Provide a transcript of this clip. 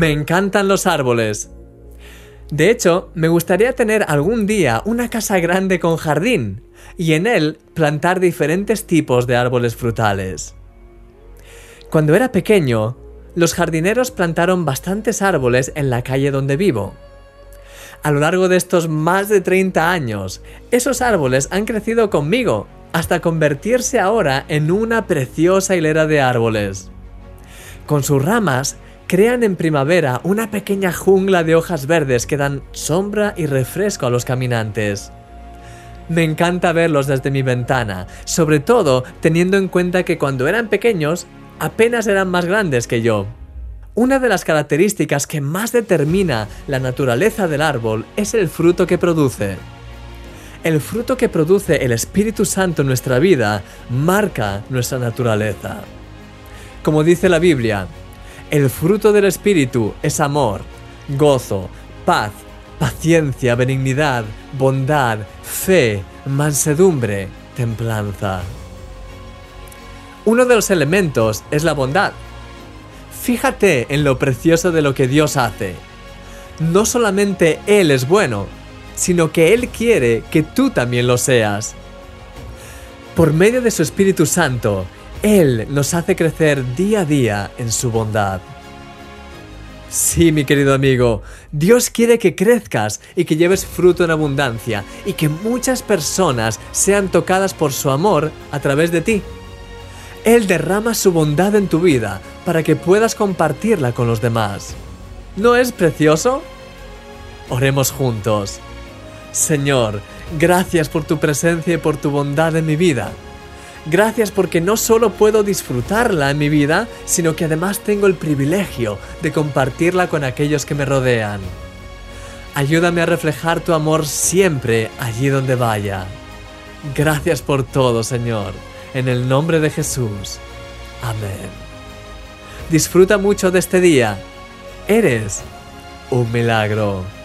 Me encantan los árboles. De hecho, me gustaría tener algún día una casa grande con jardín y en él plantar diferentes tipos de árboles frutales. Cuando era pequeño, los jardineros plantaron bastantes árboles en la calle donde vivo. A lo largo de estos más de 30 años, esos árboles han crecido conmigo hasta convertirse ahora en una preciosa hilera de árboles. Con sus ramas crean en primavera una pequeña jungla de hojas verdes que dan sombra y refresco a los caminantes. Me encanta verlos desde mi ventana, sobre todo teniendo en cuenta que cuando eran pequeños apenas eran más grandes que yo. Una de las características que más determina la naturaleza del árbol es el fruto que produce. El fruto que produce el Espíritu Santo en nuestra vida marca nuestra naturaleza. Como dice la Biblia, el fruto del Espíritu es amor, gozo, paz, paciencia, benignidad, bondad, fe, mansedumbre, templanza. Uno de los elementos es la bondad. Fíjate en lo precioso de lo que Dios hace. No solamente Él es bueno, sino que Él quiere que tú también lo seas. Por medio de su Espíritu Santo, Él nos hace crecer día a día en su bondad. Sí, mi querido amigo, Dios quiere que crezcas y que lleves fruto en abundancia y que muchas personas sean tocadas por su amor a través de ti. Él derrama su bondad en tu vida para que puedas compartirla con los demás. ¿No es precioso? Oremos juntos. Señor, gracias por tu presencia y por tu bondad en mi vida. Gracias porque no solo puedo disfrutarla en mi vida, sino que además tengo el privilegio de compartirla con aquellos que me rodean. Ayúdame a reflejar tu amor siempre allí donde vaya. Gracias por todo, Señor. En el nombre de Jesús. Amén. Disfruta mucho de este día. Eres un milagro.